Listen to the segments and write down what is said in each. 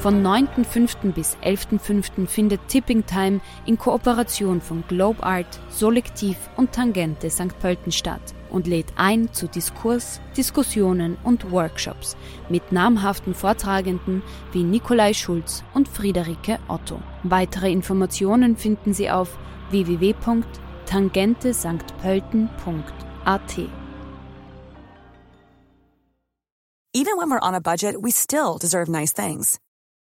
Von 9.5. bis 11.5. findet Tipping Time in Kooperation von Globe Art, Solektiv und Tangente St. Pölten statt und lädt ein zu Diskurs, Diskussionen und Workshops mit namhaften Vortragenden wie Nikolai Schulz und Friederike Otto. Weitere Informationen finden Sie auf www.tangentesanktpölten.at. Even when we're on a budget, we still deserve nice things.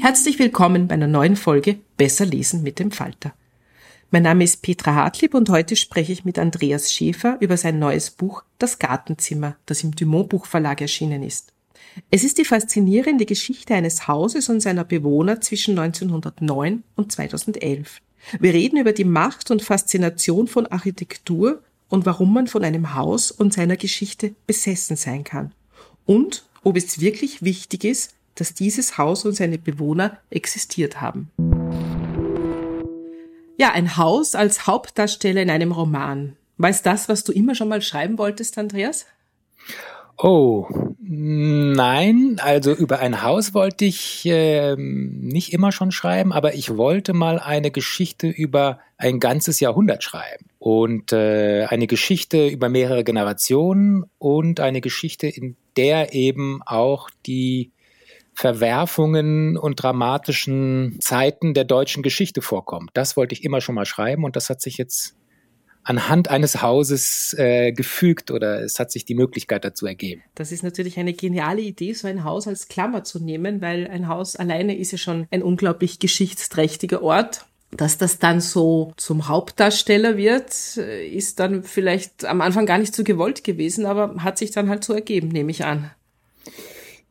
Herzlich willkommen bei einer neuen Folge Besser lesen mit dem Falter. Mein Name ist Petra Hartlieb und heute spreche ich mit Andreas Schäfer über sein neues Buch Das Gartenzimmer, das im Dumont Buchverlag erschienen ist. Es ist die faszinierende Geschichte eines Hauses und seiner Bewohner zwischen 1909 und 2011. Wir reden über die Macht und Faszination von Architektur und warum man von einem Haus und seiner Geschichte besessen sein kann. Und ob es wirklich wichtig ist, dass dieses Haus und seine Bewohner existiert haben. Ja, ein Haus als Hauptdarsteller in einem Roman. Es das, was du immer schon mal schreiben wolltest, Andreas? Oh, nein, also über ein Haus wollte ich äh, nicht immer schon schreiben, aber ich wollte mal eine Geschichte über ein ganzes Jahrhundert schreiben. Und äh, eine Geschichte über mehrere Generationen und eine Geschichte, in der eben auch die Verwerfungen und dramatischen Zeiten der deutschen Geschichte vorkommt. Das wollte ich immer schon mal schreiben und das hat sich jetzt anhand eines Hauses äh, gefügt oder es hat sich die Möglichkeit dazu ergeben. Das ist natürlich eine geniale Idee, so ein Haus als Klammer zu nehmen, weil ein Haus alleine ist ja schon ein unglaublich geschichtsträchtiger Ort. Dass das dann so zum Hauptdarsteller wird, äh, ist dann vielleicht am Anfang gar nicht so gewollt gewesen, aber hat sich dann halt so ergeben, nehme ich an.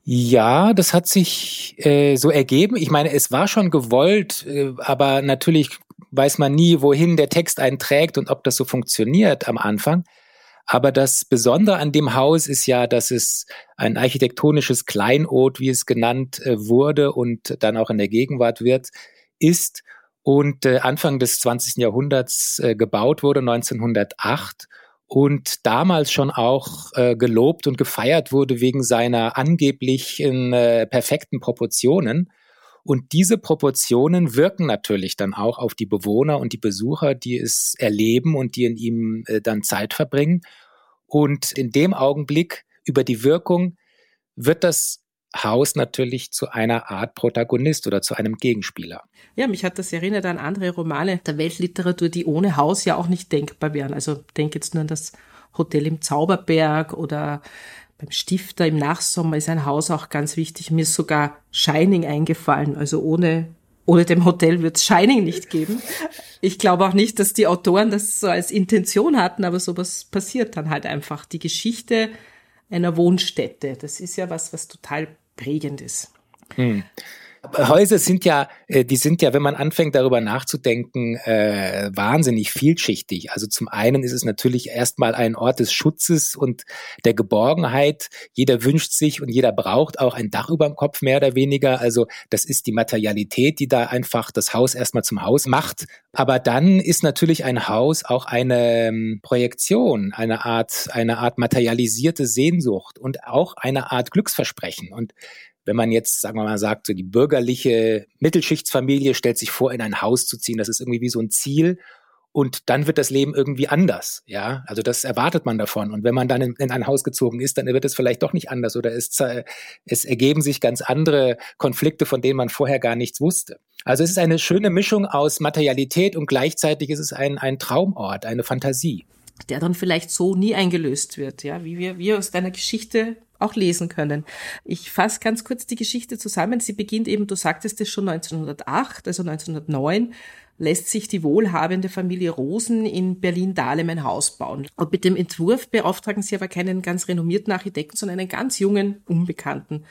Ja, das hat sich äh, so ergeben. Ich meine, es war schon gewollt, äh, aber natürlich weiß man nie, wohin der Text einen trägt und ob das so funktioniert am Anfang. Aber das Besondere an dem Haus ist ja, dass es ein architektonisches Kleinod, wie es genannt äh, wurde und dann auch in der Gegenwart wird, ist und äh, Anfang des 20. Jahrhunderts äh, gebaut wurde, 1908 und damals schon auch äh, gelobt und gefeiert wurde wegen seiner angeblichen äh, perfekten Proportionen. Und diese Proportionen wirken natürlich dann auch auf die Bewohner und die Besucher, die es erleben und die in ihm äh, dann Zeit verbringen. Und in dem Augenblick über die Wirkung wird das Haus natürlich zu einer Art Protagonist oder zu einem Gegenspieler. Ja, mich hat das erinnert an andere Romane der Weltliteratur, die ohne Haus ja auch nicht denkbar wären. Also denk jetzt nur an das Hotel im Zauberberg oder beim Stifter im Nachsommer ist ein Haus auch ganz wichtig. Mir ist sogar Shining eingefallen. Also ohne, ohne dem Hotel wird es Shining nicht geben. Ich glaube auch nicht, dass die Autoren das so als Intention hatten, aber sowas passiert dann halt einfach. Die Geschichte einer Wohnstätte. Das ist ja was, was total prägend ist. Hm. Häuser sind ja, äh, die sind ja, wenn man anfängt darüber nachzudenken, äh, wahnsinnig vielschichtig. Also zum einen ist es natürlich erstmal ein Ort des Schutzes und der Geborgenheit. Jeder wünscht sich und jeder braucht auch ein Dach über dem Kopf mehr oder weniger. Also das ist die Materialität, die da einfach das Haus erstmal zum Haus macht. Aber dann ist natürlich ein Haus auch eine ähm, Projektion, eine Art, eine Art materialisierte Sehnsucht und auch eine Art Glücksversprechen. Und wenn man jetzt, sagen wir mal, sagt, so die bürgerliche Mittelschichtsfamilie stellt sich vor, in ein Haus zu ziehen, das ist irgendwie wie so ein Ziel. und dann wird das Leben irgendwie anders, ja. Also das erwartet man davon. Und wenn man dann in, in ein Haus gezogen ist, dann wird es vielleicht doch nicht anders oder es, es ergeben sich ganz andere Konflikte, von denen man vorher gar nichts wusste. Also es ist eine schöne Mischung aus Materialität und gleichzeitig ist es ein, ein Traumort, eine Fantasie. Der dann vielleicht so nie eingelöst wird, ja, wie wir, wir aus deiner Geschichte auch lesen können. Ich fasse ganz kurz die Geschichte zusammen. Sie beginnt eben, du sagtest es schon 1908, also 1909 lässt sich die wohlhabende Familie Rosen in Berlin-Dahlem ein Haus bauen. Und mit dem Entwurf beauftragen sie aber keinen ganz renommierten Architekten, sondern einen ganz jungen, Unbekannten,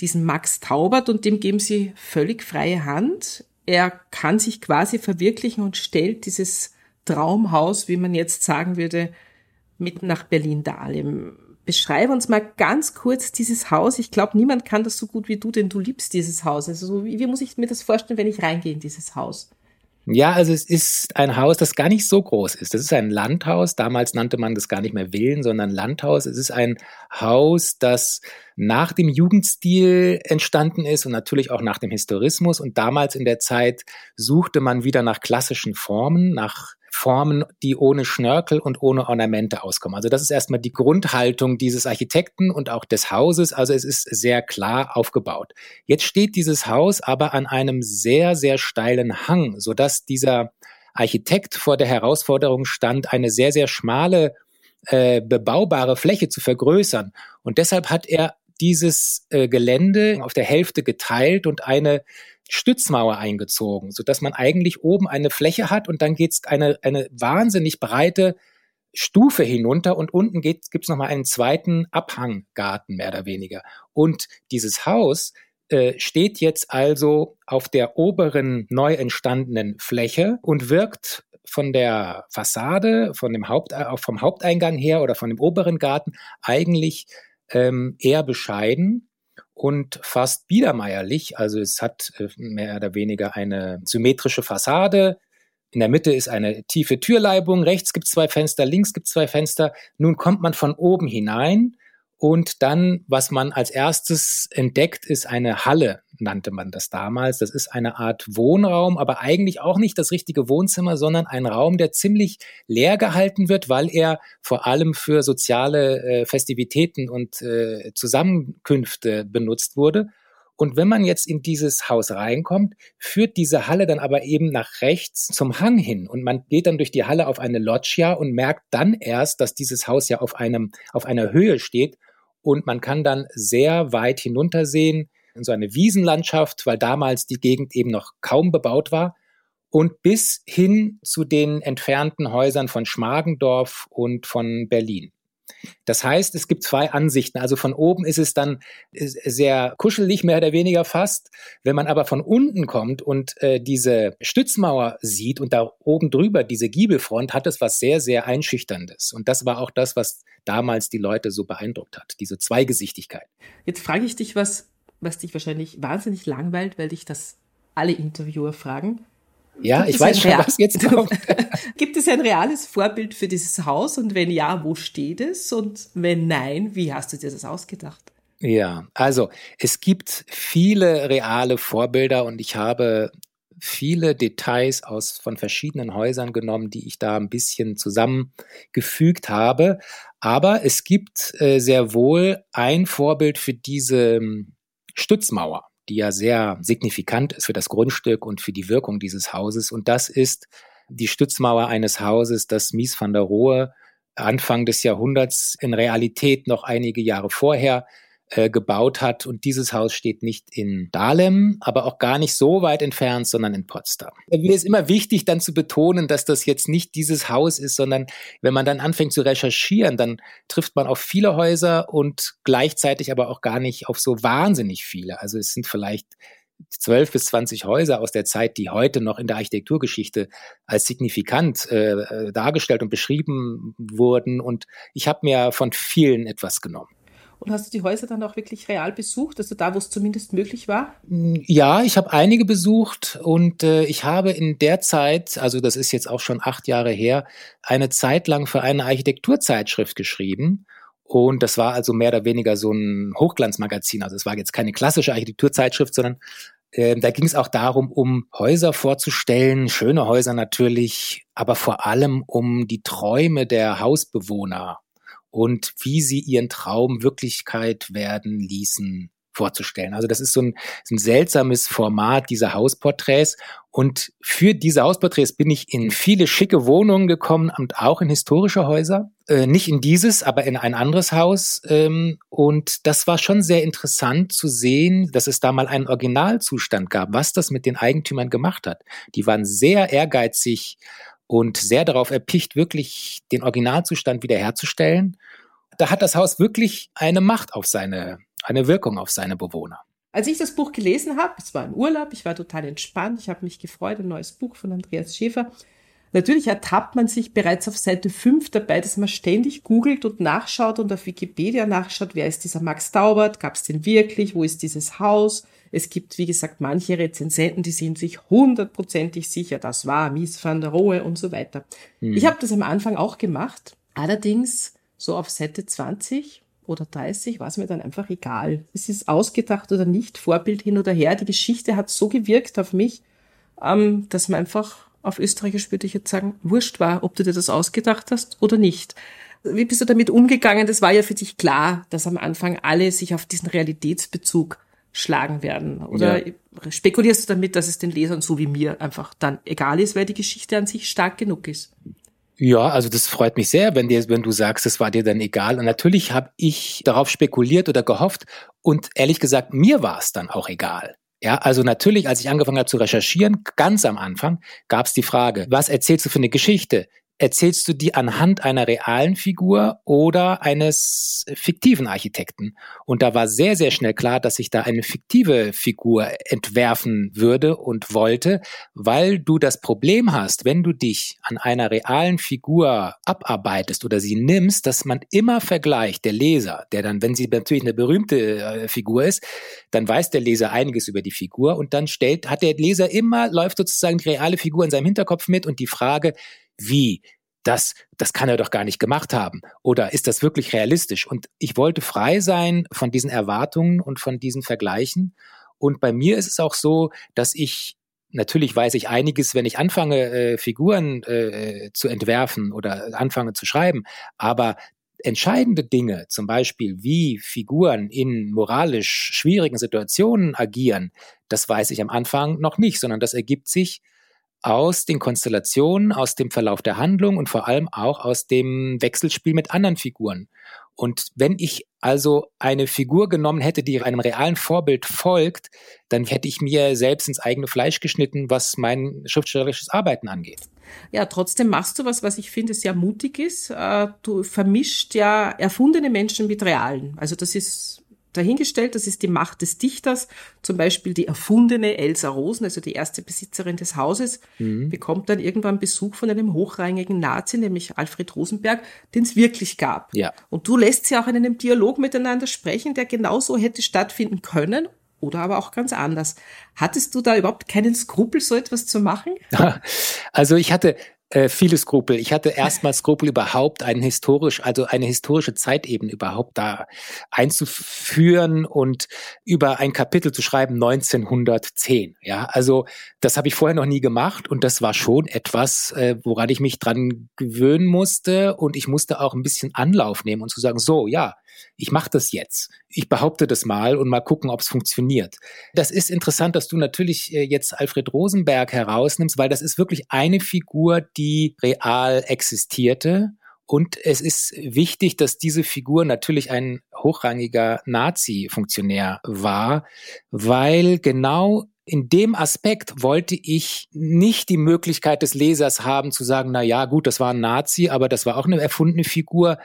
diesen Max Taubert, und dem geben sie völlig freie Hand. Er kann sich quasi verwirklichen und stellt dieses Traumhaus, wie man jetzt sagen würde, mit nach Berlin-Dahlem beschreib uns mal ganz kurz dieses Haus. Ich glaube, niemand kann das so gut wie du, denn du liebst dieses Haus. Also wie, wie muss ich mir das vorstellen, wenn ich reingehe in dieses Haus? Ja, also es ist ein Haus, das gar nicht so groß ist. Das ist ein Landhaus. Damals nannte man das gar nicht mehr Villen, sondern Landhaus. Es ist ein Haus, das nach dem Jugendstil entstanden ist und natürlich auch nach dem Historismus. Und damals in der Zeit suchte man wieder nach klassischen Formen, nach Formen, die ohne Schnörkel und ohne Ornamente auskommen. Also das ist erstmal die Grundhaltung dieses Architekten und auch des Hauses. Also es ist sehr klar aufgebaut. Jetzt steht dieses Haus aber an einem sehr, sehr steilen Hang, sodass dieser Architekt vor der Herausforderung stand, eine sehr, sehr schmale äh, bebaubare Fläche zu vergrößern. Und deshalb hat er dieses äh, Gelände auf der Hälfte geteilt und eine Stützmauer eingezogen, so dass man eigentlich oben eine Fläche hat und dann geht's eine, eine wahnsinnig breite Stufe hinunter und unten gibt es nochmal einen zweiten Abhanggarten, mehr oder weniger. Und dieses Haus äh, steht jetzt also auf der oberen neu entstandenen Fläche und wirkt von der Fassade, von dem Haupt, äh, vom Haupteingang her oder von dem oberen Garten eigentlich ähm, eher bescheiden und fast biedermeierlich. Also es hat äh, mehr oder weniger eine symmetrische Fassade. In der Mitte ist eine tiefe Türleibung, rechts gibt es zwei Fenster, links gibt es zwei Fenster. Nun kommt man von oben hinein und dann, was man als erstes entdeckt, ist eine Halle, nannte man das damals. Das ist eine Art Wohnraum, aber eigentlich auch nicht das richtige Wohnzimmer, sondern ein Raum, der ziemlich leer gehalten wird, weil er vor allem für soziale äh, Festivitäten und äh, Zusammenkünfte benutzt wurde. Und wenn man jetzt in dieses Haus reinkommt, führt diese Halle dann aber eben nach rechts zum Hang hin. Und man geht dann durch die Halle auf eine Loggia und merkt dann erst, dass dieses Haus ja auf einem, auf einer Höhe steht und man kann dann sehr weit hinuntersehen in so eine Wiesenlandschaft, weil damals die Gegend eben noch kaum bebaut war und bis hin zu den entfernten Häusern von Schmargendorf und von Berlin. Das heißt, es gibt zwei Ansichten. Also von oben ist es dann sehr kuschelig, mehr oder weniger fast. Wenn man aber von unten kommt und äh, diese Stützmauer sieht und da oben drüber diese Giebelfront, hat es was sehr, sehr Einschüchterndes. Und das war auch das, was damals die Leute so beeindruckt hat, diese Zweigesichtigkeit. Jetzt frage ich dich was, was dich wahrscheinlich wahnsinnig langweilt, weil dich das alle Interviewer fragen. Ja, Gibt ich weiß schon, was jetzt kommt. Gibt es ein reales Vorbild für dieses Haus? Und wenn ja, wo steht es? Und wenn nein, wie hast du dir das ausgedacht? Ja, also es gibt viele reale Vorbilder und ich habe viele Details aus von verschiedenen Häusern genommen, die ich da ein bisschen zusammengefügt habe. Aber es gibt äh, sehr wohl ein Vorbild für diese ähm, Stützmauer die ja sehr signifikant ist für das Grundstück und für die Wirkung dieses Hauses. Und das ist die Stützmauer eines Hauses, das Mies van der Rohe Anfang des Jahrhunderts in Realität noch einige Jahre vorher äh, gebaut hat. Und dieses Haus steht nicht in Dahlem, aber auch gar nicht so weit entfernt, sondern in Potsdam. Mir ist immer wichtig, dann zu betonen, dass das jetzt nicht dieses Haus ist, sondern wenn man dann anfängt zu recherchieren, dann trifft man auf viele Häuser und gleichzeitig aber auch gar nicht auf so wahnsinnig viele. Also es sind vielleicht zwölf bis zwanzig Häuser aus der Zeit, die heute noch in der Architekturgeschichte als signifikant äh, äh dargestellt und beschrieben wurden. Und ich habe mir von vielen etwas genommen. Und hast du die Häuser dann auch wirklich real besucht, also da, wo es zumindest möglich war? Ja, ich habe einige besucht und äh, ich habe in der Zeit, also das ist jetzt auch schon acht Jahre her, eine Zeit lang für eine Architekturzeitschrift geschrieben. Und das war also mehr oder weniger so ein Hochglanzmagazin. Also es war jetzt keine klassische Architekturzeitschrift, sondern äh, da ging es auch darum, um Häuser vorzustellen, schöne Häuser natürlich, aber vor allem um die Träume der Hausbewohner und wie sie ihren Traum Wirklichkeit werden ließen vorzustellen. Also das ist so ein, ein seltsames Format dieser Hausporträts. Und für diese Hausporträts bin ich in viele schicke Wohnungen gekommen und auch in historische Häuser. Äh, nicht in dieses, aber in ein anderes Haus. Ähm, und das war schon sehr interessant zu sehen, dass es da mal einen Originalzustand gab, was das mit den Eigentümern gemacht hat. Die waren sehr ehrgeizig und sehr darauf erpicht, wirklich den Originalzustand wiederherzustellen. Da hat das Haus wirklich eine Macht auf seine, eine Wirkung auf seine Bewohner. Als ich das Buch gelesen habe, es war ein Urlaub, ich war total entspannt, ich habe mich gefreut, ein neues Buch von Andreas Schäfer. Natürlich ertappt man sich bereits auf Seite 5 dabei, dass man ständig googelt und nachschaut und auf Wikipedia nachschaut, wer ist dieser Max Daubert, gab es den wirklich, wo ist dieses Haus? Es gibt, wie gesagt, manche Rezensenten, die sind sich hundertprozentig sicher, das war Mies van der Rohe und so weiter. Mhm. Ich habe das am Anfang auch gemacht, allerdings so auf Seite 20 oder 30 war es mir dann einfach egal. Es ist ausgedacht oder nicht, Vorbild hin oder her. Die Geschichte hat so gewirkt auf mich, ähm, dass man einfach auf Österreichisch würde ich jetzt sagen, wurscht war, ob du dir das ausgedacht hast oder nicht. Wie bist du damit umgegangen? Das war ja für dich klar, dass am Anfang alle sich auf diesen Realitätsbezug schlagen werden? Oder ja. spekulierst du damit, dass es den Lesern so wie mir einfach dann egal ist, weil die Geschichte an sich stark genug ist? Ja, also das freut mich sehr, wenn, dir, wenn du sagst, es war dir dann egal. Und natürlich habe ich darauf spekuliert oder gehofft. Und ehrlich gesagt, mir war es dann auch egal. Ja, also natürlich, als ich angefangen habe zu recherchieren, ganz am Anfang, gab es die Frage, was erzählst du für eine Geschichte? Erzählst du die anhand einer realen Figur oder eines fiktiven Architekten. Und da war sehr, sehr schnell klar, dass ich da eine fiktive Figur entwerfen würde und wollte, weil du das Problem hast, wenn du dich an einer realen Figur abarbeitest oder sie nimmst, dass man immer vergleicht, der Leser, der dann, wenn sie natürlich eine berühmte äh, Figur ist, dann weiß der Leser einiges über die Figur und dann stellt, hat der Leser immer, läuft sozusagen die reale Figur in seinem Hinterkopf mit und die Frage, wie? Das, das kann er doch gar nicht gemacht haben. Oder ist das wirklich realistisch? Und ich wollte frei sein von diesen Erwartungen und von diesen Vergleichen. Und bei mir ist es auch so, dass ich natürlich weiß ich einiges, wenn ich anfange, äh, Figuren äh, zu entwerfen oder anfange zu schreiben. Aber entscheidende Dinge, zum Beispiel wie Figuren in moralisch schwierigen Situationen agieren, das weiß ich am Anfang noch nicht, sondern das ergibt sich aus den Konstellationen, aus dem Verlauf der Handlung und vor allem auch aus dem Wechselspiel mit anderen Figuren. Und wenn ich also eine Figur genommen hätte, die einem realen Vorbild folgt, dann hätte ich mir selbst ins eigene Fleisch geschnitten, was mein schriftstellerisches Arbeiten angeht. Ja, trotzdem machst du was, was ich finde sehr mutig ist. Äh, du vermischt ja erfundene Menschen mit realen. Also das ist dahingestellt. Das ist die Macht des Dichters. Zum Beispiel die erfundene Elsa Rosen, also die erste Besitzerin des Hauses, mhm. bekommt dann irgendwann Besuch von einem hochrangigen Nazi, nämlich Alfred Rosenberg, den es wirklich gab. Ja. Und du lässt sie auch in einem Dialog miteinander sprechen, der genauso hätte stattfinden können oder aber auch ganz anders. Hattest du da überhaupt keinen Skrupel, so etwas zu machen? Also ich hatte äh, viele Skrupel. Ich hatte erstmal Skrupel überhaupt einen historisch, also eine historische Zeitebene überhaupt da einzuführen und über ein Kapitel zu schreiben 1910. Ja, also das habe ich vorher noch nie gemacht und das war schon etwas, äh, woran ich mich dran gewöhnen musste und ich musste auch ein bisschen Anlauf nehmen und zu sagen, so, ja, ich mache das jetzt. Ich behaupte das mal und mal gucken, ob es funktioniert. Das ist interessant, dass du natürlich äh, jetzt Alfred Rosenberg herausnimmst, weil das ist wirklich eine Figur, die real existierte. Und es ist wichtig, dass diese Figur natürlich ein hochrangiger Nazi-Funktionär war, weil genau in dem Aspekt wollte ich nicht die Möglichkeit des Lesers haben zu sagen, na ja, gut, das war ein Nazi, aber das war auch eine erfundene Figur.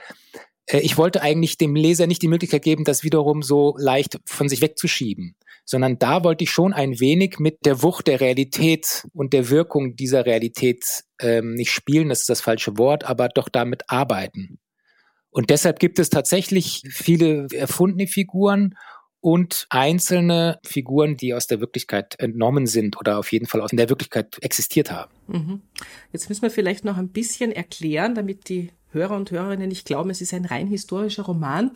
Äh, ich wollte eigentlich dem Leser nicht die Möglichkeit geben, das wiederum so leicht von sich wegzuschieben, sondern da wollte ich schon ein wenig mit der Wucht der Realität und der Wirkung dieser Realität ähm, nicht spielen, das ist das falsche Wort, aber doch damit arbeiten. Und deshalb gibt es tatsächlich viele erfundene Figuren und einzelne Figuren, die aus der Wirklichkeit entnommen sind oder auf jeden Fall aus der Wirklichkeit existiert haben. Mhm. Jetzt müssen wir vielleicht noch ein bisschen erklären, damit die Hörer und Hörerinnen nicht glauben, es ist ein rein historischer Roman.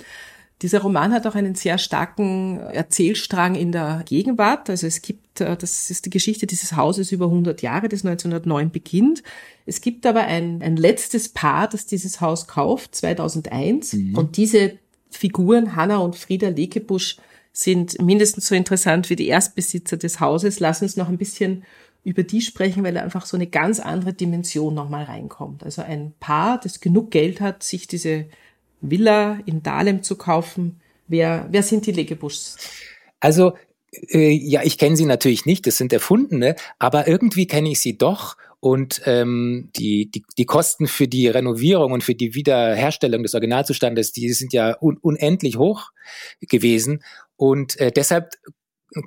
Dieser Roman hat auch einen sehr starken Erzählstrang in der Gegenwart. Also es gibt, äh, das ist die Geschichte dieses Hauses über 100 Jahre, das 1909 beginnt. Es gibt aber ein, ein letztes Paar, das dieses Haus kauft, 2001. Mhm. Und diese Figuren, Hanna und Frieda Lekebusch, sind mindestens so interessant wie die Erstbesitzer des Hauses. Lass uns noch ein bisschen über die sprechen, weil einfach so eine ganz andere Dimension nochmal reinkommt. Also ein Paar, das genug Geld hat, sich diese Villa in Dahlem zu kaufen. Wer, wer sind die Legebuschs? Also, äh, ja, ich kenne sie natürlich nicht, das sind Erfundene, aber irgendwie kenne ich sie doch. Und ähm, die, die, die Kosten für die Renovierung und für die Wiederherstellung des Originalzustandes, die sind ja un unendlich hoch gewesen. Und äh, deshalb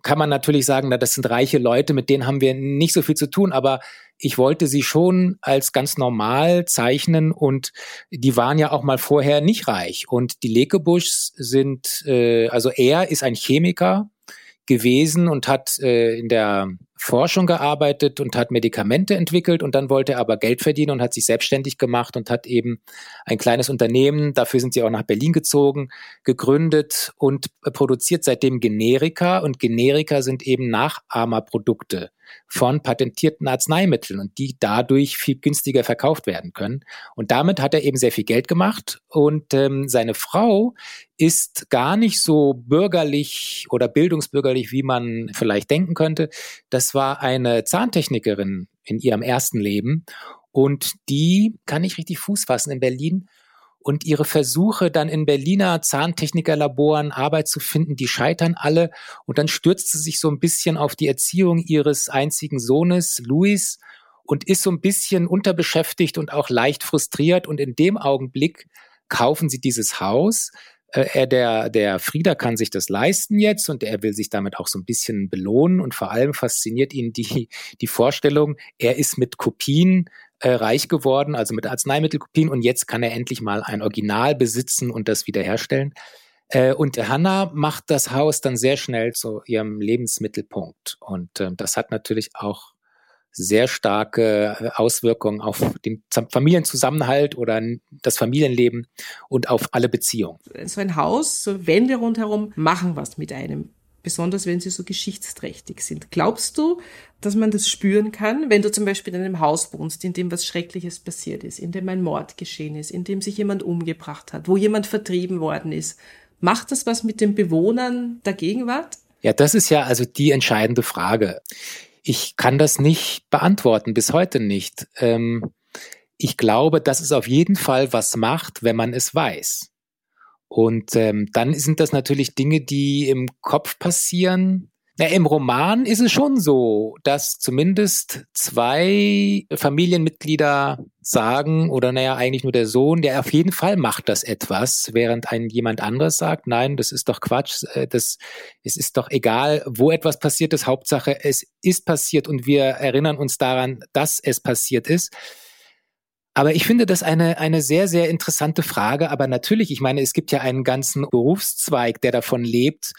kann man natürlich sagen, na, das sind reiche Leute, mit denen haben wir nicht so viel zu tun, aber ich wollte sie schon als ganz normal zeichnen und die waren ja auch mal vorher nicht reich. Und die Lekebuschs sind, äh, also er ist ein Chemiker gewesen und hat äh, in der Forschung gearbeitet und hat Medikamente entwickelt und dann wollte er aber Geld verdienen und hat sich selbstständig gemacht und hat eben ein kleines Unternehmen, dafür sind sie auch nach Berlin gezogen, gegründet und produziert seitdem Generika. Und Generika sind eben Nachahmerprodukte von patentierten Arzneimitteln und die dadurch viel günstiger verkauft werden können. Und damit hat er eben sehr viel Geld gemacht und ähm, seine Frau ist gar nicht so bürgerlich oder bildungsbürgerlich, wie man vielleicht denken könnte. Das war eine Zahntechnikerin in ihrem ersten Leben und die kann nicht richtig Fuß fassen in Berlin und ihre Versuche dann in Berliner Zahntechnikerlaboren Arbeit zu finden, die scheitern alle und dann stürzt sie sich so ein bisschen auf die Erziehung ihres einzigen Sohnes, Luis, und ist so ein bisschen unterbeschäftigt und auch leicht frustriert und in dem Augenblick kaufen sie dieses Haus. Äh, er, der, der Frieder kann sich das leisten jetzt und er will sich damit auch so ein bisschen belohnen und vor allem fasziniert ihn die, die Vorstellung, er ist mit Kopien äh, reich geworden, also mit Arzneimittelkopien und jetzt kann er endlich mal ein Original besitzen und das wiederherstellen. Äh, und Hanna macht das Haus dann sehr schnell zu ihrem Lebensmittelpunkt. Und äh, das hat natürlich auch sehr starke äh, Auswirkungen auf den Familienzusammenhalt oder das Familienleben und auf alle Beziehungen. So ein Haus, so Wände rundherum machen was mit einem besonders wenn sie so geschichtsträchtig sind. Glaubst du, dass man das spüren kann, wenn du zum Beispiel in einem Haus wohnst, in dem was Schreckliches passiert ist, in dem ein Mord geschehen ist, in dem sich jemand umgebracht hat, wo jemand vertrieben worden ist? Macht das was mit den Bewohnern der Gegenwart? Ja, das ist ja also die entscheidende Frage. Ich kann das nicht beantworten, bis heute nicht. Ähm, ich glaube, dass es auf jeden Fall was macht, wenn man es weiß. Und ähm, dann sind das natürlich Dinge, die im Kopf passieren. Na, Im Roman ist es schon so, dass zumindest zwei Familienmitglieder sagen, oder naja, eigentlich nur der Sohn, der auf jeden Fall macht das etwas, während ein jemand anderes sagt, nein, das ist doch Quatsch, äh, das, es ist doch egal, wo etwas passiert ist, Hauptsache, es ist passiert und wir erinnern uns daran, dass es passiert ist. Aber ich finde das eine, eine sehr, sehr interessante Frage. Aber natürlich, ich meine, es gibt ja einen ganzen Berufszweig, der davon lebt,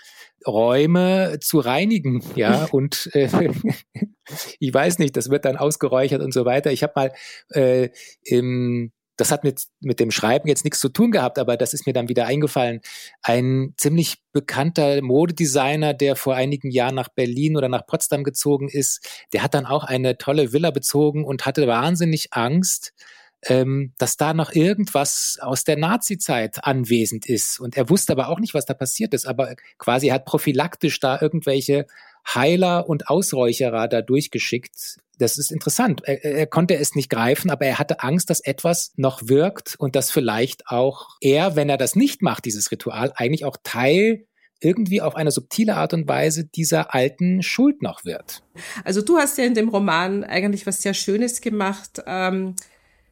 Räume zu reinigen, ja, und äh, ich weiß nicht, das wird dann ausgeräuchert und so weiter. Ich habe mal äh, im das hat mit, mit dem Schreiben jetzt nichts zu tun gehabt, aber das ist mir dann wieder eingefallen. Ein ziemlich bekannter Modedesigner, der vor einigen Jahren nach Berlin oder nach Potsdam gezogen ist, der hat dann auch eine tolle Villa bezogen und hatte wahnsinnig Angst, ähm, dass da noch irgendwas aus der Nazi-Zeit anwesend ist. Und er wusste aber auch nicht, was da passiert ist. Aber quasi hat prophylaktisch da irgendwelche Heiler und Ausräucherer da durchgeschickt. Das ist interessant. Er, er, konnte es nicht greifen, aber er hatte Angst, dass etwas noch wirkt und dass vielleicht auch er, wenn er das nicht macht, dieses Ritual, eigentlich auch Teil irgendwie auf eine subtile Art und Weise dieser alten Schuld noch wird. Also du hast ja in dem Roman eigentlich was sehr Schönes gemacht. Ähm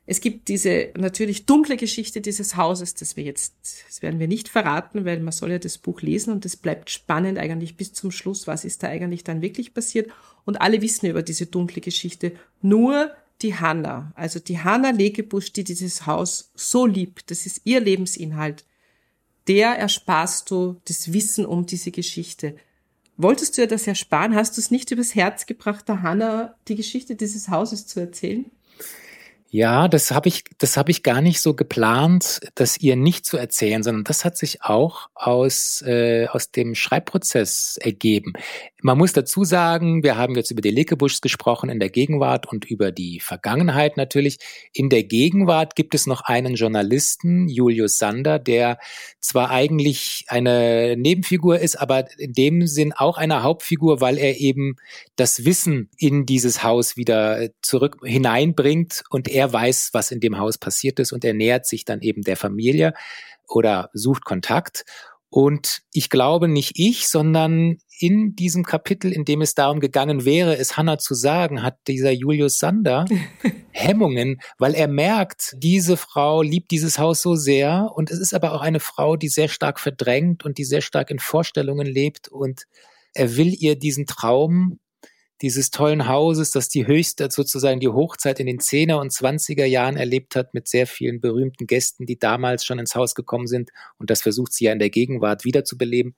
es gibt diese natürlich dunkle Geschichte dieses Hauses, das wir jetzt, das werden wir nicht verraten, weil man soll ja das Buch lesen und es bleibt spannend eigentlich bis zum Schluss, was ist da eigentlich dann wirklich passiert. Und alle wissen über diese dunkle Geschichte. Nur die Hanna, also die Hanna Legebusch, die dieses Haus so liebt, das ist ihr Lebensinhalt, der ersparst du das Wissen um diese Geschichte. Wolltest du ja das ersparen? Hast du es nicht übers Herz gebracht, der Hanna die Geschichte dieses Hauses zu erzählen? Ja, das habe ich, das habe ich gar nicht so geplant, das ihr nicht zu erzählen, sondern das hat sich auch aus äh, aus dem Schreibprozess ergeben. Man muss dazu sagen, wir haben jetzt über die Lekebuschs gesprochen in der Gegenwart und über die Vergangenheit natürlich. In der Gegenwart gibt es noch einen Journalisten, Julius Sander, der zwar eigentlich eine Nebenfigur ist, aber in dem Sinn auch eine Hauptfigur, weil er eben das Wissen in dieses Haus wieder zurück hineinbringt und er er weiß, was in dem Haus passiert ist und er nähert sich dann eben der Familie oder sucht Kontakt. Und ich glaube nicht ich, sondern in diesem Kapitel, in dem es darum gegangen wäre, es Hannah zu sagen, hat dieser Julius Sander Hemmungen, weil er merkt, diese Frau liebt dieses Haus so sehr und es ist aber auch eine Frau, die sehr stark verdrängt und die sehr stark in Vorstellungen lebt und er will ihr diesen Traum dieses tollen Hauses, das die höchste, sozusagen die Hochzeit in den 10er und 20er Jahren erlebt hat, mit sehr vielen berühmten Gästen, die damals schon ins Haus gekommen sind. Und das versucht sie ja in der Gegenwart wiederzubeleben.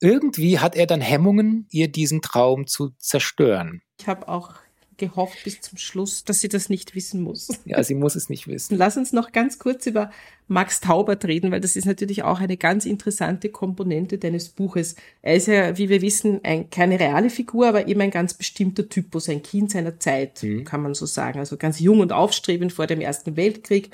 Irgendwie hat er dann Hemmungen, ihr diesen Traum zu zerstören. Ich habe auch gehofft bis zum Schluss, dass sie das nicht wissen muss. Ja, sie muss es nicht wissen. Lass uns noch ganz kurz über Max Taubert reden, weil das ist natürlich auch eine ganz interessante Komponente deines Buches. Er ist ja, wie wir wissen, ein, keine reale Figur, aber eben ein ganz bestimmter Typus, ein Kind seiner Zeit, mhm. kann man so sagen. Also ganz jung und aufstrebend vor dem Ersten Weltkrieg,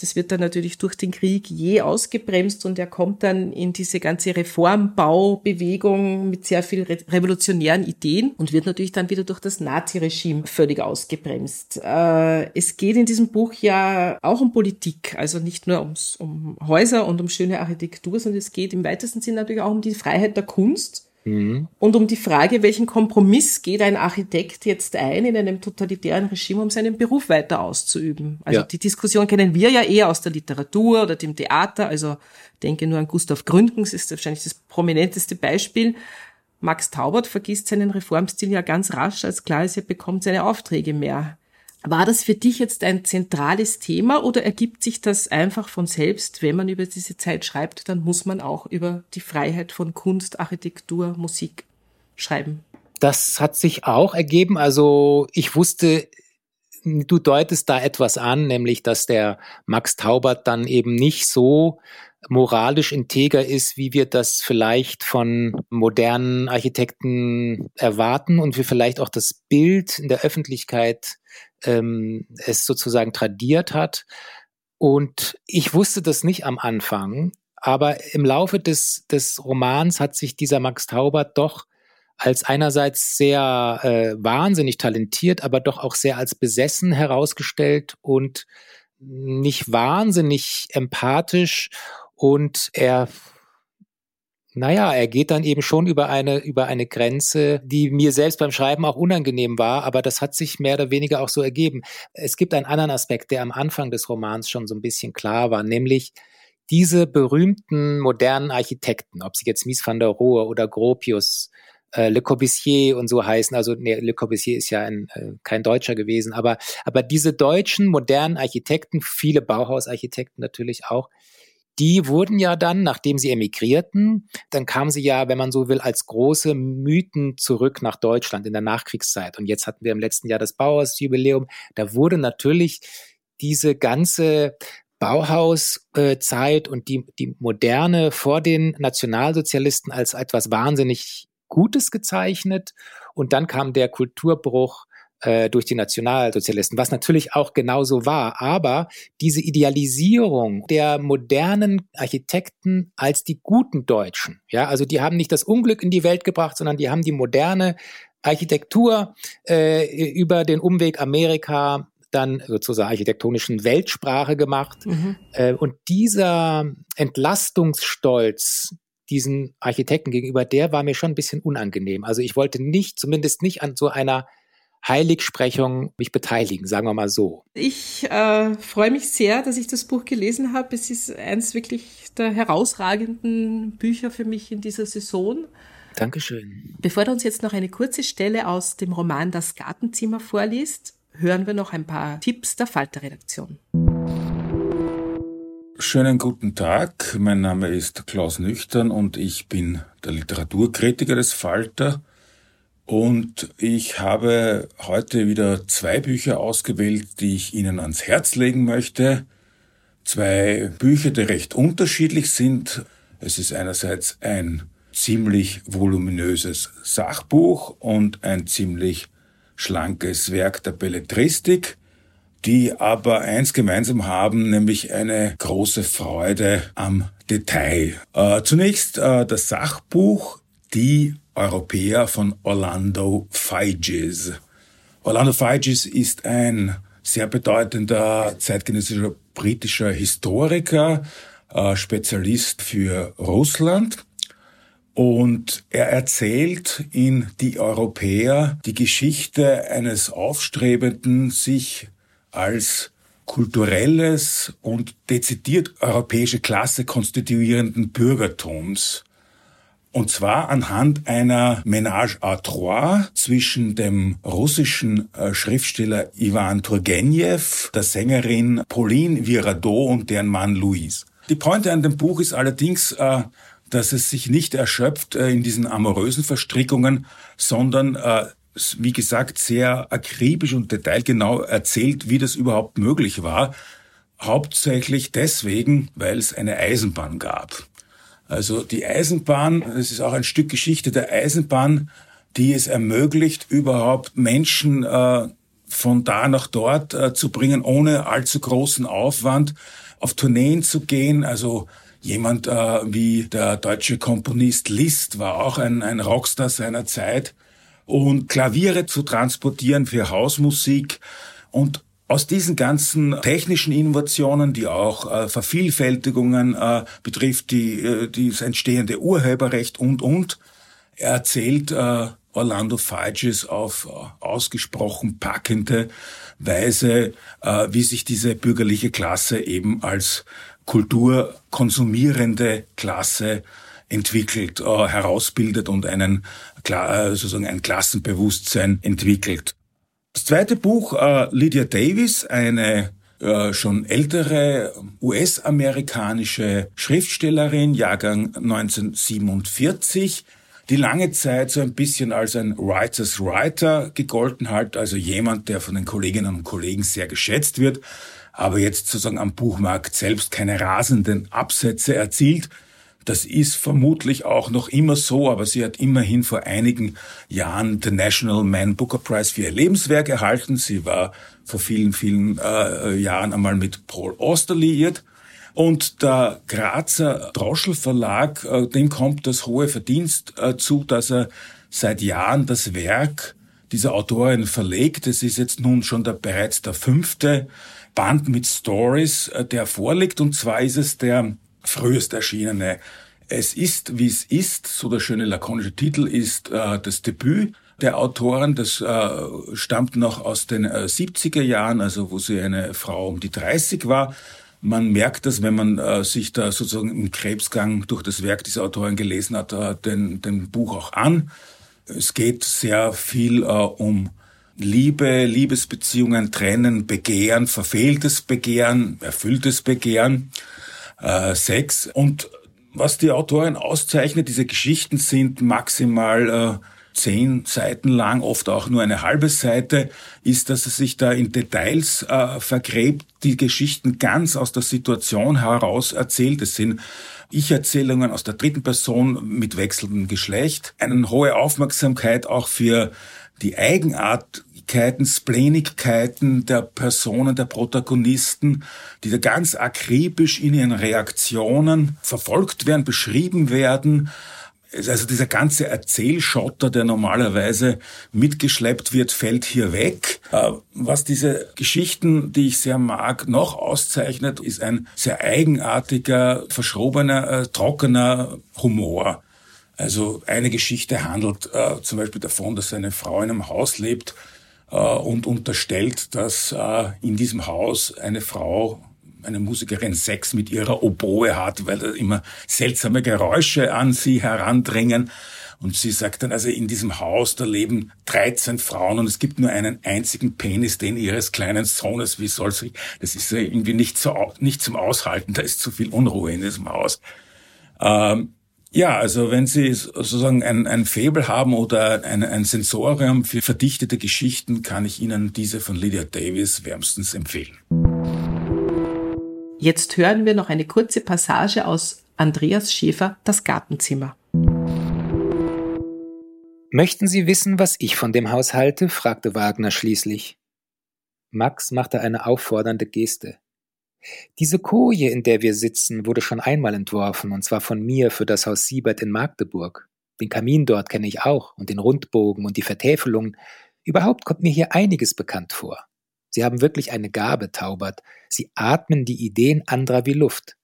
das wird dann natürlich durch den Krieg je ausgebremst und er kommt dann in diese ganze Reformbaubewegung mit sehr viel revolutionären Ideen und wird natürlich dann wieder durch das Naziregime völlig ausgebremst. Äh, es geht in diesem Buch ja auch um Politik, also nicht nur ums, um Häuser und um schöne Architektur, sondern es geht im weitesten Sinne natürlich auch um die Freiheit der Kunst Mhm. Und um die Frage, welchen Kompromiss geht ein Architekt jetzt ein in einem totalitären Regime, um seinen Beruf weiter auszuüben? Also ja. die Diskussion kennen wir ja eher aus der Literatur oder dem Theater. Also denke nur an Gustav Gründgens, ist wahrscheinlich das prominenteste Beispiel. Max Taubert vergisst seinen Reformstil ja ganz rasch, als klar ist, er bekommt seine Aufträge mehr. War das für dich jetzt ein zentrales Thema oder ergibt sich das einfach von selbst, wenn man über diese Zeit schreibt, dann muss man auch über die Freiheit von Kunst, Architektur, Musik schreiben? Das hat sich auch ergeben. Also ich wusste, du deutest da etwas an, nämlich dass der Max Taubert dann eben nicht so moralisch integer ist, wie wir das vielleicht von modernen Architekten erwarten und wir vielleicht auch das Bild in der Öffentlichkeit ähm, es sozusagen tradiert hat. Und ich wusste das nicht am Anfang, aber im Laufe des, des Romans hat sich dieser Max Taubert doch als einerseits sehr äh, wahnsinnig talentiert, aber doch auch sehr als besessen herausgestellt und nicht wahnsinnig empathisch und er naja, er geht dann eben schon über eine, über eine Grenze, die mir selbst beim Schreiben auch unangenehm war, aber das hat sich mehr oder weniger auch so ergeben. Es gibt einen anderen Aspekt, der am Anfang des Romans schon so ein bisschen klar war, nämlich diese berühmten modernen Architekten, ob sie jetzt Mies van der Rohe oder Gropius, äh, Le Corbusier und so heißen, also nee, Le Corbusier ist ja ein, äh, kein Deutscher gewesen, aber, aber diese deutschen modernen Architekten, viele Bauhausarchitekten natürlich auch, die wurden ja dann, nachdem sie emigrierten, dann kamen sie ja, wenn man so will, als große Mythen zurück nach Deutschland in der Nachkriegszeit. Und jetzt hatten wir im letzten Jahr das Bauhausjubiläum. Da wurde natürlich diese ganze Bauhauszeit und die, die Moderne vor den Nationalsozialisten als etwas wahnsinnig Gutes gezeichnet. Und dann kam der Kulturbruch äh, durch die Nationalsozialisten, was natürlich auch genauso war. Aber diese Idealisierung der modernen Architekten als die guten Deutschen, ja, also die haben nicht das Unglück in die Welt gebracht, sondern die haben die moderne Architektur äh, über den Umweg Amerika dann sozusagen architektonischen Weltsprache gemacht. Mhm. Äh, und dieser Entlastungsstolz diesen Architekten gegenüber, der war mir schon ein bisschen unangenehm. Also ich wollte nicht, zumindest nicht an so einer Heiligsprechung mich beteiligen, sagen wir mal so. Ich äh, freue mich sehr, dass ich das Buch gelesen habe. Es ist eins wirklich der herausragenden Bücher für mich in dieser Saison. Dankeschön. Bevor du uns jetzt noch eine kurze Stelle aus dem Roman Das Gartenzimmer vorliest, hören wir noch ein paar Tipps der Falter-Redaktion. Schönen guten Tag, mein Name ist Klaus Nüchtern und ich bin der Literaturkritiker des Falter Und ich habe heute wieder zwei Bücher ausgewählt, die ich Ihnen ans Herz legen möchte. Zwei Bücher, die recht unterschiedlich sind. Es ist einerseits ein ziemlich voluminöses Sachbuch und ein ziemlich schlankes Werk der Belletristik, die aber eins gemeinsam haben, nämlich eine große Freude am Detail. Äh, zunächst äh, das Sachbuch Die Europäer von Orlando Figes. Orlando Figes ist ein sehr bedeutender zeitgenössischer britischer Historiker, äh, Spezialist für Russland. Und er erzählt in Die Europäer die Geschichte eines aufstrebenden, sich als kulturelles und dezidiert europäische Klasse konstituierenden Bürgertums. Und zwar anhand einer Ménage à trois zwischen dem russischen äh, Schriftsteller Ivan Turgenev, der Sängerin Pauline Viradot und deren Mann Louis. Die Pointe an dem Buch ist allerdings, äh, dass es sich nicht erschöpft äh, in diesen amorösen Verstrickungen, sondern wie gesagt, sehr akribisch und detailgenau erzählt, wie das überhaupt möglich war. Hauptsächlich deswegen, weil es eine Eisenbahn gab. Also die Eisenbahn, das ist auch ein Stück Geschichte der Eisenbahn, die es ermöglicht, überhaupt Menschen äh, von da nach dort äh, zu bringen, ohne allzu großen Aufwand, auf Tourneen zu gehen. Also jemand äh, wie der deutsche Komponist Liszt war auch ein, ein Rockstar seiner Zeit. Und Klaviere zu transportieren für Hausmusik und aus diesen ganzen technischen Innovationen, die auch äh, Vervielfältigungen äh, betrifft, die, äh, das entstehende Urheberrecht und, und, erzählt äh, Orlando Figes auf äh, ausgesprochen packende Weise, äh, wie sich diese bürgerliche Klasse eben als kulturkonsumierende Klasse entwickelt, äh, herausbildet und einen, äh, sozusagen ein Klassenbewusstsein entwickelt. Das zweite Buch, äh, Lydia Davis, eine äh, schon ältere US-amerikanische Schriftstellerin, Jahrgang 1947, die lange Zeit so ein bisschen als ein Writer's Writer gegolten hat, also jemand, der von den Kolleginnen und Kollegen sehr geschätzt wird, aber jetzt sozusagen am Buchmarkt selbst keine rasenden Absätze erzielt, das ist vermutlich auch noch immer so, aber sie hat immerhin vor einigen Jahren den National Man Booker Prize für ihr Lebenswerk erhalten. Sie war vor vielen, vielen äh, Jahren einmal mit Paul Auster liiert. Und der Grazer Droschel Verlag, äh, dem kommt das hohe Verdienst äh, zu, dass er seit Jahren das Werk dieser Autorin verlegt. Es ist jetzt nun schon der, bereits der fünfte Band mit Stories, äh, der vorliegt. Und zwar ist es der frühest erschienene Es ist, wie es ist, so der schöne lakonische Titel ist äh, das Debüt der Autoren. Das äh, stammt noch aus den äh, 70er Jahren, also wo sie eine Frau um die 30 war. Man merkt das, wenn man äh, sich da sozusagen im Krebsgang durch das Werk dieser Autoren gelesen hat, äh, den, den Buch auch an. Es geht sehr viel äh, um Liebe, Liebesbeziehungen, Trennen, Begehren, verfehltes Begehren, erfülltes Begehren äh, Sex. Und was die Autorin auszeichnet, diese Geschichten sind maximal äh, zehn Seiten lang, oft auch nur eine halbe Seite, ist, dass es sich da in Details äh, vergräbt, die Geschichten ganz aus der Situation heraus erzählt. Es sind Ich-Erzählungen aus der dritten Person mit wechselndem Geschlecht, eine hohe Aufmerksamkeit auch für die Eigenart Kleinigkeiten, Splänigkeiten der Personen, der Protagonisten, die da ganz akribisch in ihren Reaktionen verfolgt werden, beschrieben werden. Also dieser ganze Erzählschotter, der normalerweise mitgeschleppt wird, fällt hier weg. Äh, was diese Geschichten, die ich sehr mag, noch auszeichnet, ist ein sehr eigenartiger, verschrobener, äh, trockener Humor. Also eine Geschichte handelt äh, zum Beispiel davon, dass eine Frau in einem Haus lebt, und unterstellt, dass äh, in diesem Haus eine Frau eine Musikerin Sex mit ihrer Oboe hat, weil da immer seltsame Geräusche an sie herandringen. Und sie sagt dann, also in diesem Haus, da leben 13 Frauen und es gibt nur einen einzigen Penis, den ihres kleinen Sohnes. Wie soll sie, das ist irgendwie nicht, so, nicht zum Aushalten, da ist zu viel Unruhe in diesem Haus. Ähm, Ja, also wenn Sie sozusagen ein, ein Faible haben oder ein, ein Sensorium für verdichtete Geschichten, kann ich Ihnen diese von Lydia Davis wärmstens empfehlen. Jetzt hören wir noch eine kurze Passage aus Andreas Schäfer Das Gartenzimmer. Möchten Sie wissen, was ich von dem Haus halte? fragte Wagner schließlich. Max machte eine auffordernde Geste. Diese Koje, in der wir sitzen, wurde schon einmal entworfen, und zwar von mir für das Haus Siebert in Magdeburg. Den Kamin dort kenne ich auch, und den Rundbogen und die Vertäfelungen. Überhaupt kommt mir hier einiges bekannt vor. Sie haben wirklich eine Gabe, Taubert. Sie atmen die Ideen anderer wie Luft.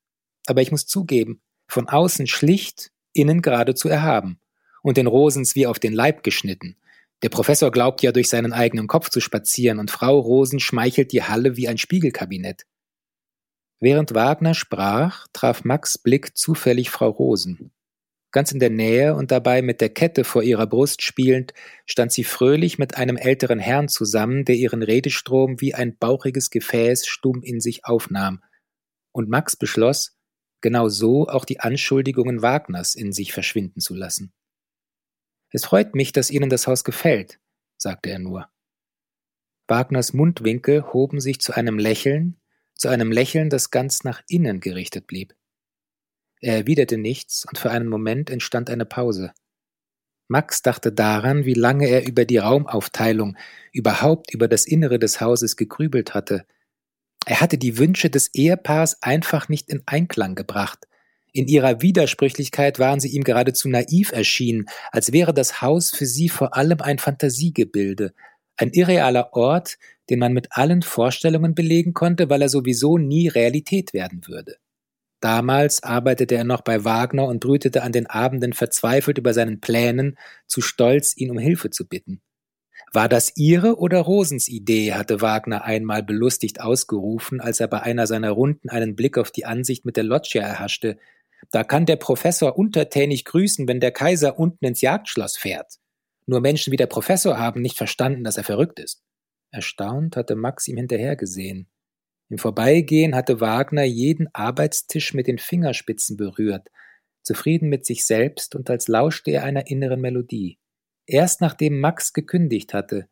Aber ich muss zugeben, von außen schlicht, innen geradezu erhaben. Und den Rosens wie auf den Leib geschnitten. Der Professor glaubt ja durch seinen eigenen Kopf zu spazieren, und Frau Rosen schmeichelt die Halle wie ein Spiegelkabinett. Während Wagner sprach, traf Max Blick zufällig Frau Rosen. Ganz in der Nähe und dabei mit der Kette vor ihrer Brust spielend, stand sie fröhlich mit einem älteren Herrn zusammen, der ihren Redestrom wie ein bauchiges Gefäß stumm in sich aufnahm. Und Max beschloss, genau so auch die Anschuldigungen Wagners in sich verschwinden zu lassen. Es freut mich, dass Ihnen das Haus gefällt, sagte er nur. Wagners Mundwinkel hoben sich zu einem Lächeln, zu einem Lächeln, das ganz nach innen gerichtet blieb. Er erwiderte nichts, und für einen Moment entstand eine Pause. Max dachte daran, wie lange er über die Raumaufteilung, überhaupt über das Innere des Hauses gegrübelt hatte. Er hatte die Wünsche des Ehepaars einfach nicht in Einklang gebracht. In ihrer Widersprüchlichkeit waren sie ihm geradezu naiv erschienen, als wäre das Haus für sie vor allem ein Fantasiegebilde, ein irrealer Ort, den man mit allen Vorstellungen belegen konnte, weil er sowieso nie Realität werden würde. Damals arbeitete er noch bei Wagner und brütete an den Abenden verzweifelt über seinen Plänen, zu stolz, ihn um Hilfe zu bitten. War das Ihre oder Rosens Idee, hatte Wagner einmal belustigt ausgerufen, als er bei einer seiner Runden einen Blick auf die Ansicht mit der Loggia erhaschte. Da kann der Professor untertänig grüßen, wenn der Kaiser unten ins Jagdschloss fährt. Nur Menschen wie der Professor haben nicht verstanden, dass er verrückt ist. Erstaunt hatte Max ihm hinterhergesehen. Im Vorbeigehen hatte Wagner jeden Arbeitstisch mit den Fingerspitzen berührt, zufrieden mit sich selbst und als lauschte er einer inneren Melodie. Erst nachdem Max gekündigt hatte,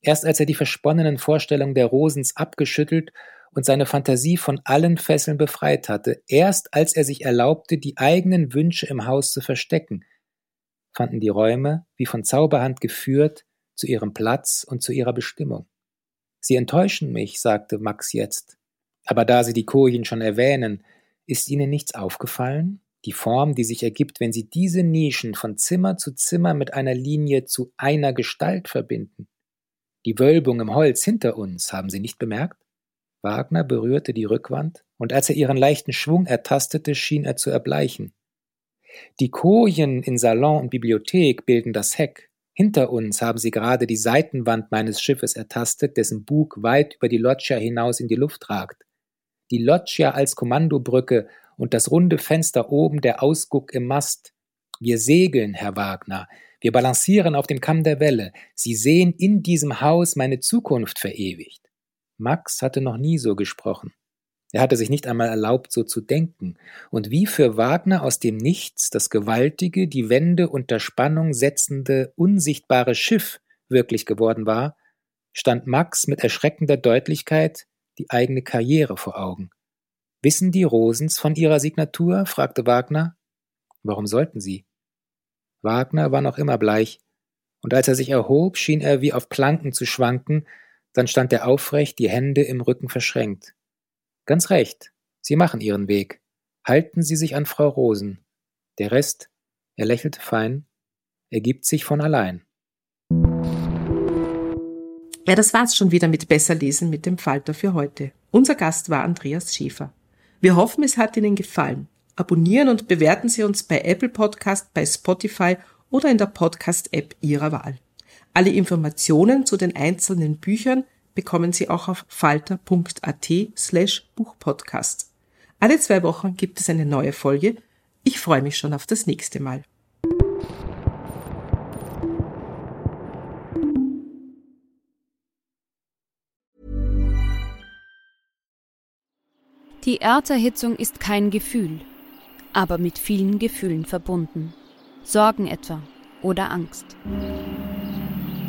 erst als er die versponnenen Vorstellungen der Rosens abgeschüttelt und seine Fantasie von allen Fesseln befreit hatte, erst als er sich erlaubte, die eigenen Wünsche im Haus zu verstecken, fanden die Räume, wie von Zauberhand geführt, zu ihrem Platz und zu ihrer Bestimmung. Sie enttäuschen mich, sagte Max jetzt. Aber da Sie die Kojen schon erwähnen, ist Ihnen nichts aufgefallen? Die Form, die sich ergibt, wenn Sie diese Nischen von Zimmer zu Zimmer mit einer Linie zu einer Gestalt verbinden. Die Wölbung im Holz hinter uns, haben Sie nicht bemerkt? Wagner berührte die Rückwand, und als er ihren leichten Schwung ertastete, schien er zu erbleichen. Die Kojen in Salon und Bibliothek bilden das Heck, hinter uns haben sie gerade die Seitenwand meines Schiffes ertastet, dessen Bug weit über die Loggia hinaus in die Luft ragt. Die Loggia als Kommandobrücke und das runde Fenster oben der Ausguck im Mast. Wir segeln, Herr Wagner. Wir balancieren auf dem Kamm der Welle. Sie sehen in diesem Haus meine Zukunft verewigt. Max hatte noch nie so gesprochen. Er hatte sich nicht einmal erlaubt, so zu denken, und wie für Wagner aus dem Nichts das gewaltige, die Wände unter Spannung setzende, unsichtbare Schiff wirklich geworden war, stand Max mit erschreckender Deutlichkeit die eigene Karriere vor Augen. Wissen die Rosens von ihrer Signatur? fragte Wagner. Warum sollten sie? Wagner war noch immer bleich, und als er sich erhob, schien er wie auf Planken zu schwanken, dann stand er aufrecht, die Hände im Rücken verschränkt. Ganz recht. Sie machen Ihren Weg. Halten Sie sich an Frau Rosen. Der Rest, er lächelte fein, ergibt sich von allein. Ja, das war's schon wieder mit Besser lesen mit dem Falter für heute. Unser Gast war Andreas Schäfer. Wir hoffen, es hat Ihnen gefallen. Abonnieren und bewerten Sie uns bei Apple Podcast, bei Spotify oder in der Podcast-App Ihrer Wahl. Alle Informationen zu den einzelnen Büchern bekommen Sie auch auf falter.at slash Buchpodcast. Alle zwei Wochen gibt es eine neue Folge. Ich freue mich schon auf das nächste Mal. Die Erderhitzung ist kein Gefühl. aber mit vielen Gefühlen verbunden. Sorgen etwa oder Angst.